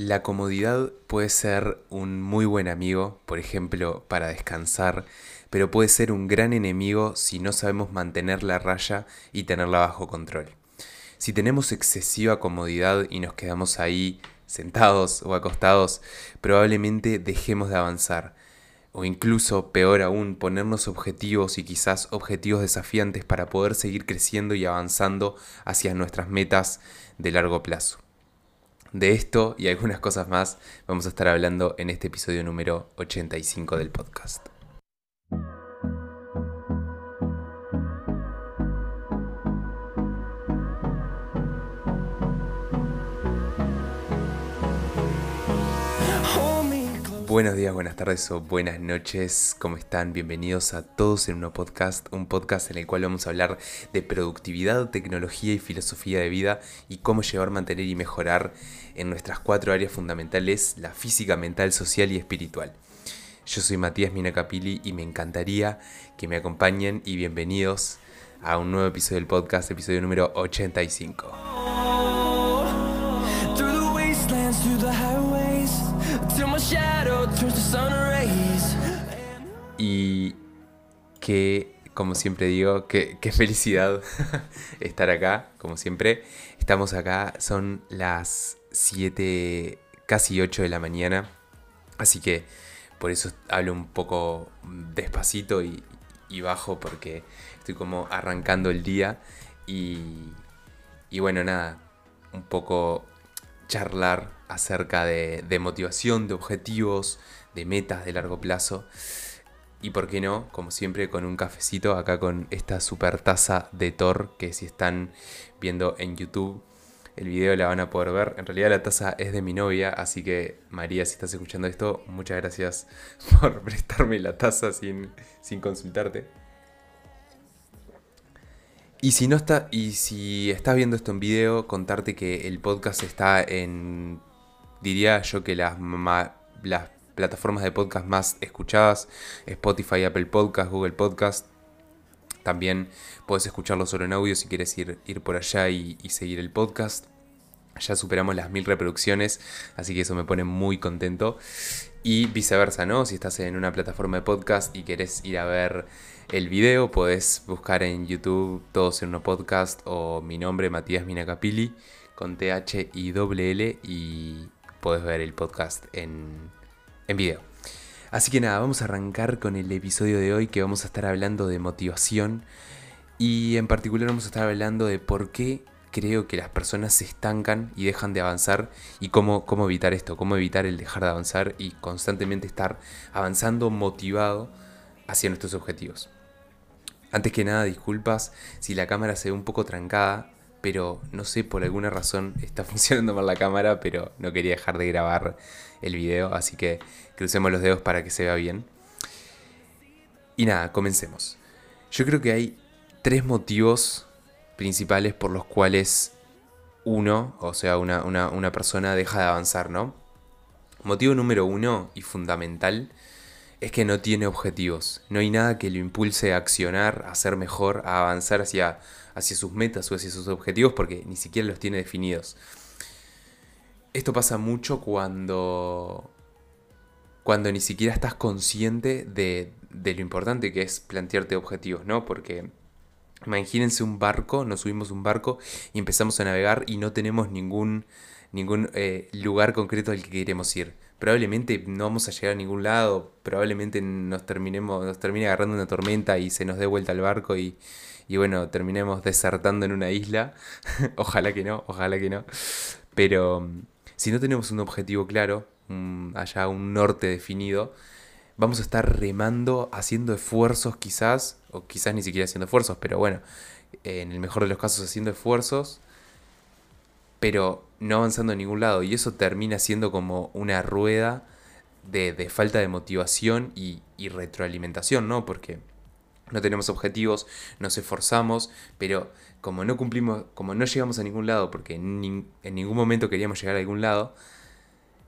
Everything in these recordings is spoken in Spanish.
La comodidad puede ser un muy buen amigo, por ejemplo, para descansar, pero puede ser un gran enemigo si no sabemos mantener la raya y tenerla bajo control. Si tenemos excesiva comodidad y nos quedamos ahí sentados o acostados, probablemente dejemos de avanzar. O incluso, peor aún, ponernos objetivos y quizás objetivos desafiantes para poder seguir creciendo y avanzando hacia nuestras metas de largo plazo. De esto y algunas cosas más vamos a estar hablando en este episodio número 85 del podcast. Buenos días, buenas tardes o buenas noches, ¿cómo están? Bienvenidos a todos en un podcast, un podcast en el cual vamos a hablar de productividad, tecnología y filosofía de vida y cómo llevar, mantener y mejorar en nuestras cuatro áreas fundamentales, la física, mental, social y espiritual. Yo soy Matías Minacapili y me encantaría que me acompañen y bienvenidos a un nuevo episodio del podcast, episodio número 85. Y que, como siempre digo, que, felicidad estar acá, como siempre. Estamos acá, son las 7, casi 8 de la mañana. Así que por eso hablo un poco despacito y, bajo porque estoy como arrancando el día. Y, y bueno, nada, un poco charlar acerca de, motivación, de objetivos, de metas de largo plazo. Y por qué no, como siempre, con un cafecito acá con esta super taza de Thor que si están viendo en YouTube el video la van a poder ver. En realidad la taza es de mi novia, así que María, si estás escuchando esto, muchas gracias por prestarme la taza sin, sin consultarte. Y si no está, y si estás viendo esto en video, contarte que el podcast está en diría yo que las, las plataformas de podcast más escuchadas, Spotify, Apple Podcast, Google Podcast. También puedes escucharlo solo en audio si quieres ir, ir por allá y, seguir el podcast. Ya superamos las mil reproducciones, así que eso me pone muy contento. Y viceversa, ¿no? Si estás en una plataforma de podcast y querés ir a ver el video, podés buscar en YouTube Todos en uno podcast o mi nombre, Matías Minacapili, con TH y doble L y podés ver el podcast en, en video. Así que nada, vamos a arrancar con el episodio de hoy que vamos a estar hablando de motivación y en particular vamos a estar hablando de por qué creo que las personas se estancan y dejan de avanzar y cómo, cómo evitar esto, cómo evitar el dejar de avanzar y constantemente estar avanzando motivado hacia nuestros objetivos. Antes que nada, disculpas si la cámara se ve un poco trancada, pero no sé, por alguna razón está funcionando mal la cámara, pero no quería dejar de grabar el video, así que crucemos los dedos para que se vea bien. Y nada, comencemos. Yo creo que hay tres motivos principales por los cuales uno, o sea, una, una persona deja de avanzar, ¿no? Motivo número uno y fundamental es que no tiene objetivos. No hay nada que lo impulse a accionar, a ser mejor, a avanzar hacia hacia sus metas o hacia sus objetivos porque ni siquiera los tiene definidos. Esto pasa mucho cuando, cuando ni siquiera estás consciente de, de lo importante que es plantearte objetivos, ¿no? Porque imagínense un barco, nos subimos un barco y empezamos a navegar y no tenemos ningún, ningún eh, lugar concreto al que queremos ir. Probablemente no vamos a llegar a ningún lado, probablemente nos terminemos, nos termine agarrando una tormenta y se nos dé vuelta el barco y, y bueno, terminemos desertando en una isla. ojalá que no, ojalá que no. Pero mm, si no tenemos un objetivo claro, allá un norte definido, vamos a estar remando, haciendo esfuerzos quizás, o quizás ni siquiera haciendo esfuerzos, pero bueno, en el mejor de los casos haciendo esfuerzos, pero no avanzando a ningún lado. Y eso termina siendo como una rueda de, falta de motivación y, y retroalimentación, ¿no? Porque no tenemos objetivos, nos esforzamos, pero como no cumplimos, como no llegamos a ningún lado, porque en, ningún momento queríamos llegar a algún lado,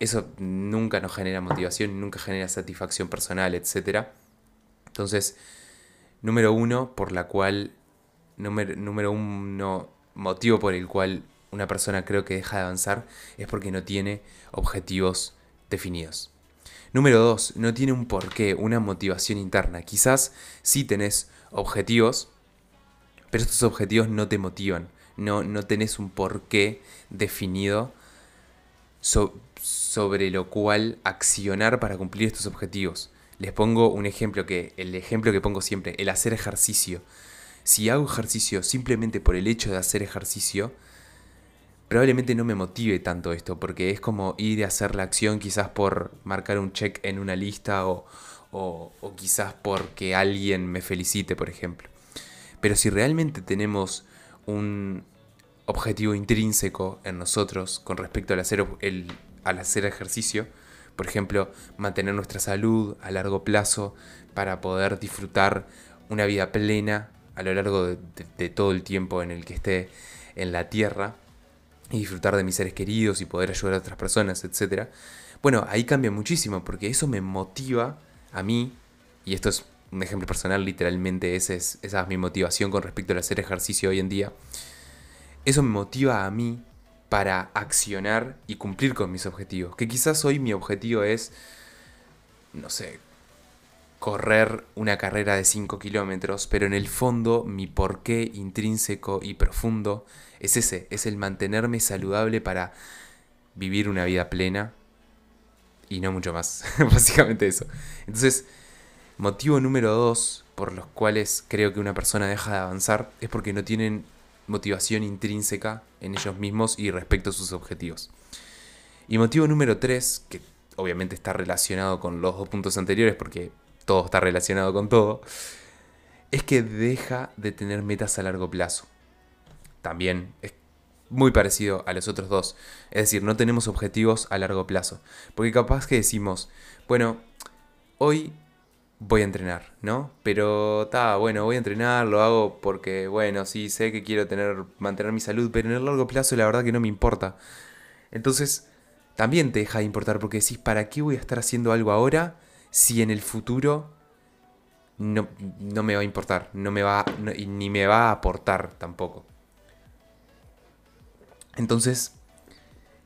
eso nunca nos genera motivación, nunca genera satisfacción personal, etc. Entonces, número uno, por la cual, número, número uno, motivo por el cual una persona creo que deja de avanzar es porque no tiene objetivos definidos. Número dos, no tiene un porqué, una motivación interna. Quizás sí tenés objetivos, pero estos objetivos no te motivan. No, no tenés un porqué definido sobre lo cual accionar para cumplir estos objetivos. Les pongo un ejemplo que, el ejemplo que pongo siempre, el hacer ejercicio. Si hago ejercicio simplemente por el hecho de hacer ejercicio, probablemente no me motive tanto esto, porque es como ir a hacer la acción quizás por marcar un check en una lista o, o, quizás porque alguien me felicite, por ejemplo. Pero si realmente tenemos un objetivo intrínseco en nosotros con respecto al hacer, el, al hacer ejercicio, por ejemplo, mantener nuestra salud a largo plazo para poder disfrutar una vida plena a lo largo de todo el tiempo en el que esté en la tierra, y disfrutar de mis seres queridos y poder ayudar a otras personas, etc. Bueno, ahí cambia muchísimo porque eso me motiva a mí, y esto es un ejemplo personal, literalmente esa es, esa es mi motivación con respecto al hacer ejercicio hoy en día. Eso me motiva a mí para accionar y cumplir con mis objetivos. Que quizás hoy mi objetivo es, no sé, correr una carrera de 5 kilómetros, pero en el fondo mi porqué intrínseco y profundo es ese, es el mantenerme saludable para vivir una vida plena y no mucho más, básicamente eso. Entonces, motivo número dos por los cuales creo que una persona deja de avanzar es porque no tienen motivación intrínseca en ellos mismos y respecto a sus objetivos. Y motivo número tres, que obviamente está relacionado con los dos puntos anteriores porque todo está relacionado con todo, es que deja de tener metas a largo plazo también es muy parecido a los otros dos. Es decir, no tenemos objetivos a largo plazo. Porque capaz que decimos, bueno, hoy voy a entrenar, ¿no? Pero está, bueno, voy a entrenar, lo hago porque, bueno, sí, sé que quiero tener, mantener mi salud, pero en el largo plazo la verdad que no me importa. Entonces, también te deja de importar porque decís, ¿para qué voy a estar haciendo algo ahora si en el futuro no, no me va a importar, no me va, ni me va a aportar tampoco? Entonces,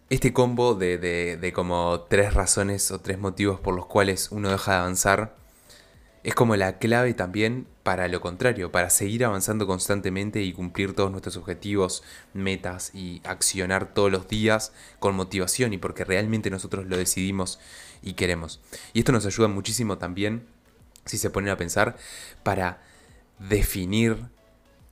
este combo de, de, como tres razones o tres motivos por los cuales uno deja de avanzar es como la clave también para lo contrario, para seguir avanzando constantemente y cumplir todos nuestros objetivos, metas y accionar todos los días con motivación y porque realmente nosotros lo decidimos y queremos. Y esto nos ayuda muchísimo también, si se ponen a pensar, para definir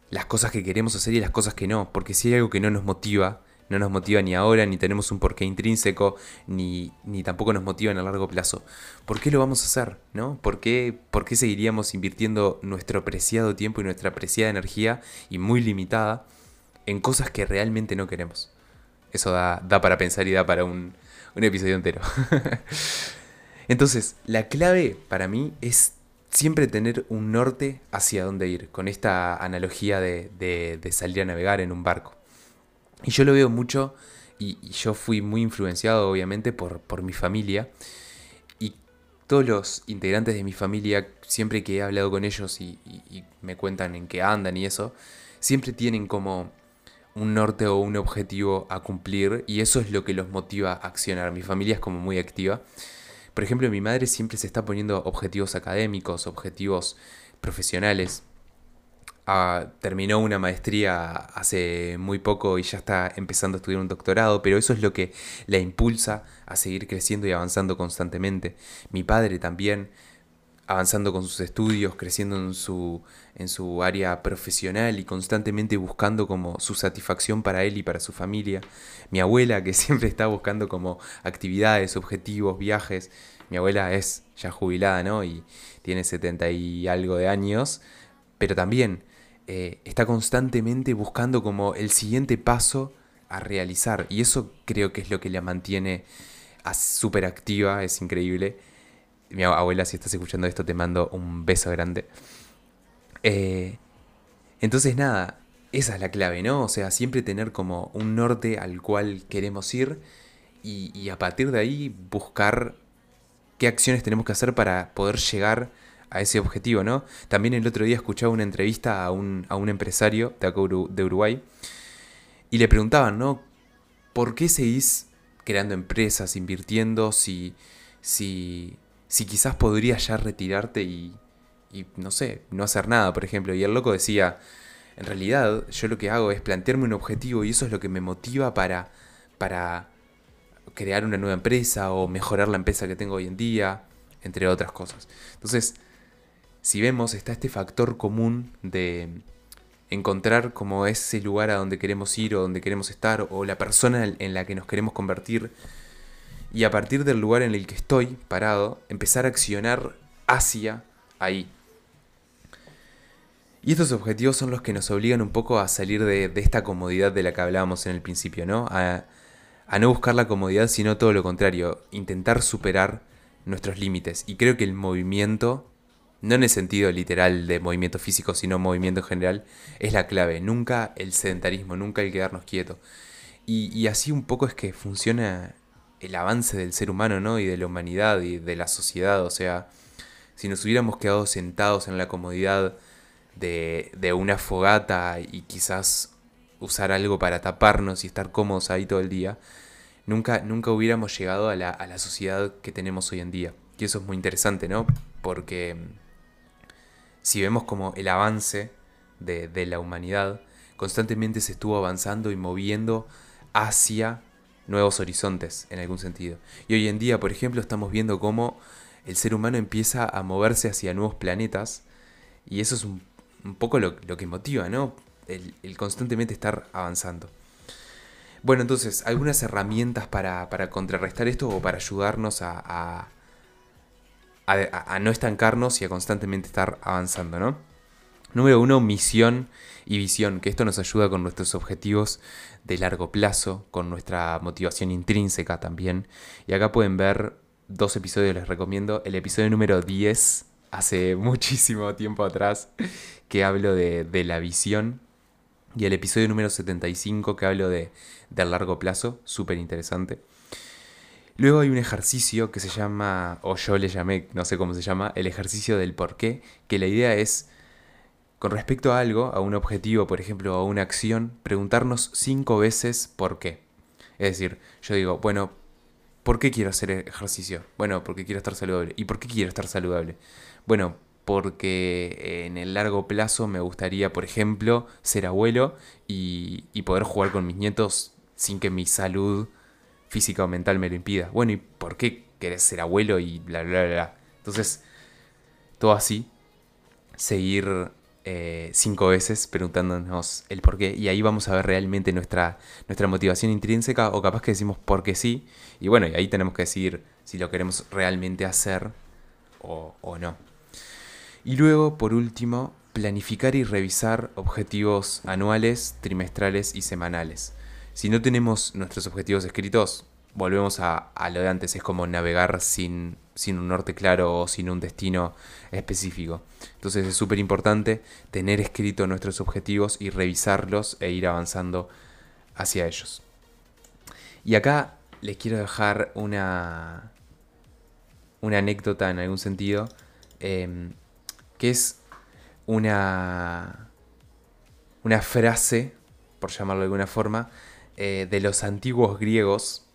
las cosas que queremos hacer y las cosas que no, porque si hay algo que no nos motiva, no nos motiva ni ahora, ni tenemos un porqué intrínseco, ni, ni tampoco nos motiva a largo plazo. ¿Por qué lo vamos a hacer? ¿no? ¿Por, qué, ¿Por qué seguiríamos invirtiendo nuestro preciado tiempo y nuestra preciada energía, y muy limitada, en cosas que realmente no queremos? Eso da, da para pensar y da para un, un episodio entero. Entonces, la clave para mí es siempre tener un norte hacia dónde ir, con esta analogía de, de salir a navegar en un barco. Y yo lo veo mucho, y, yo fui muy influenciado obviamente por, por mi familia. Y todos los integrantes de mi familia, siempre que he hablado con ellos y, me cuentan en qué andan y eso, siempre tienen como un norte o un objetivo a cumplir y eso es lo que los motiva a accionar. Mi familia es como muy activa. Por ejemplo, mi madre siempre se está poniendo objetivos académicos, objetivos profesionales terminó una maestría hace muy poco y ya está empezando a estudiar un doctorado, pero eso es lo que la impulsa a seguir creciendo y avanzando constantemente. Mi padre también, avanzando con sus estudios, creciendo en su, en su área profesional y constantemente buscando como su satisfacción para él y para su familia. Mi abuela, que siempre está buscando como actividades, objetivos, viajes. Mi abuela es ya jubilada, ¿no? Y tiene 70 y algo de años, pero también eh, está constantemente buscando como el siguiente paso a realizar. Y eso creo que es lo que la mantiene súper activa, es increíble. Mi abuela, si estás escuchando esto, te mando un beso grande. Eh, entonces nada, esa es la clave, ¿no? O sea, siempre tener como un norte al cual queremos ir y, y a partir de ahí buscar qué acciones tenemos que hacer para poder llegar a ese objetivo, ¿no? También el otro día escuchaba una entrevista a un, a un empresario de, de Uruguay y le preguntaban, ¿no? ¿por qué seguís creando empresas, invirtiendo, si, si, si quizás podrías ya retirarte y, y, no sé, no hacer nada, por ejemplo? Y el loco decía, en realidad yo lo que hago es plantearme un objetivo y eso es lo que me motiva para, para crear una nueva empresa o mejorar la empresa que tengo hoy en día, entre otras cosas. Entonces, si vemos, está este factor común de encontrar como ese lugar a donde queremos ir o donde queremos estar o la persona en la que nos queremos convertir y a partir del lugar en el que estoy parado, empezar a accionar hacia ahí. Y estos objetivos son los que nos obligan un poco a salir de, esta comodidad de la que hablábamos en el principio, ¿no? A, a no buscar la comodidad, sino todo lo contrario, intentar superar nuestros límites. Y creo que el movimiento no en el sentido literal de movimiento físico, sino movimiento en general, es la clave. Nunca el sedentarismo, nunca el quedarnos quietos. Y, así un poco es que funciona el avance del ser humano, ¿no? Y de la humanidad y de la sociedad. O sea, si nos hubiéramos quedado sentados en la comodidad de, de una fogata y quizás usar algo para taparnos y estar cómodos ahí todo el día, nunca, nunca hubiéramos llegado a la, a la sociedad que tenemos hoy en día. Y eso es muy interesante, ¿no? Porque si vemos como el avance de, la humanidad, constantemente se estuvo avanzando y moviendo hacia nuevos horizontes, en algún sentido. Y hoy en día, por ejemplo, estamos viendo cómo el ser humano empieza a moverse hacia nuevos planetas, y eso es un, poco lo, que motiva, ¿no? El, constantemente estar avanzando. Bueno, entonces, algunas herramientas para, contrarrestar esto o para ayudarnos a, no estancarnos y a constantemente estar avanzando, ¿no? Número uno, misión y visión, que esto nos ayuda con nuestros objetivos de largo plazo, con nuestra motivación intrínseca también. Y acá pueden ver dos episodios, les recomiendo. El episodio número 10, hace muchísimo tiempo atrás, que hablo de, la visión. Y el episodio número 75, que hablo de, del largo plazo, súper interesante. Luego hay un ejercicio que se llama, o yo le llamé, no sé cómo se llama, el ejercicio del por qué, que la idea es, con respecto a algo, a un objetivo, por ejemplo, a una acción, preguntarnos cinco veces por qué. Es decir, yo digo, bueno, ¿por qué quiero hacer ejercicio? Bueno, porque quiero estar saludable. ¿Y por qué quiero estar saludable? Bueno, porque en el largo plazo me gustaría, por ejemplo, ser abuelo y, y poder jugar con mis nietos sin que mi salud física o mental me lo impida. Bueno, ¿y por qué querés ser abuelo y bla, bla, bla? Entonces, todo así, seguir eh, cinco veces preguntándonos el por qué y ahí vamos a ver realmente nuestra, nuestra motivación intrínseca o capaz que decimos porque sí y bueno, y ahí tenemos que decidir si lo queremos realmente hacer o no. Y luego, por último, planificar y revisar objetivos anuales, trimestrales y semanales si no tenemos nuestros objetivos escritos, volvemos a, lo de antes, es como navegar sin, sin un norte claro o sin un destino específico. Entonces es súper importante tener escrito nuestros objetivos y revisarlos e ir avanzando hacia ellos. Y acá les quiero dejar una, una anécdota en algún sentido, em, que es una, una frase, por llamarlo de alguna forma, eh, de los antiguos griegos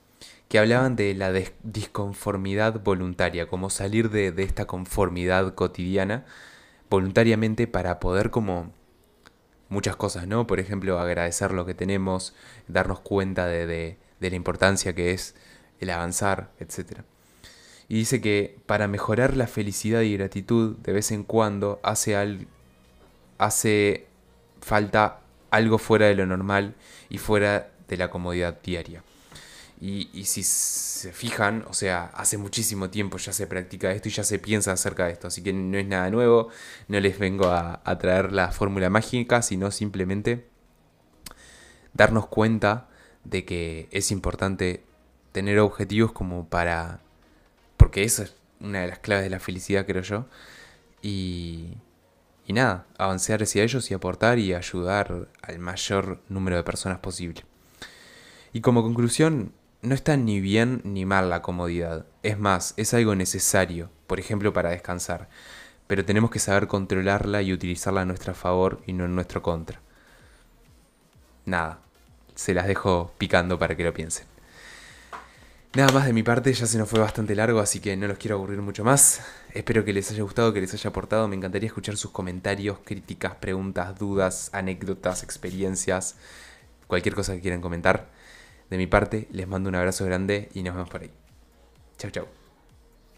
que hablaban de la disconformidad voluntaria, como salir de, esta conformidad cotidiana voluntariamente para poder como muchas cosas, ¿no? Por ejemplo, agradecer lo que tenemos, darnos cuenta de, la importancia que es el avanzar, etc. Y dice que para mejorar la felicidad y gratitud, de vez en cuando hace, al, hace falta algo fuera de lo normal y fuera de la comodidad diaria. Y, si se fijan, o sea, hace muchísimo tiempo ya se practica esto y ya se piensa acerca de esto, así que no es nada nuevo, no les vengo a, traer la fórmula mágica, sino simplemente darnos cuenta de que es importante tener objetivos como para... porque eso es una de las claves de la felicidad, creo yo. Y, y nada, avanzar hacia ellos y aportar y ayudar al mayor número de personas posible. Y como conclusión, no está ni bien ni mal la comodidad. Es más, es algo necesario, por ejemplo, para descansar. Pero tenemos que saber controlarla y utilizarla a nuestro favor y no en nuestro contra. Nada. se las dejo picando para que lo piensen. Nada más de mi parte, ya se nos fue bastante largo, así que no los quiero aburrir mucho más. Espero que les haya gustado, que les haya aportado. Me encantaría escuchar sus comentarios, críticas, preguntas, dudas, anécdotas, experiencias, cualquier cosa que quieran comentar. De mi parte, les mando un abrazo grande y nos vemos por ahí. Chau, chau.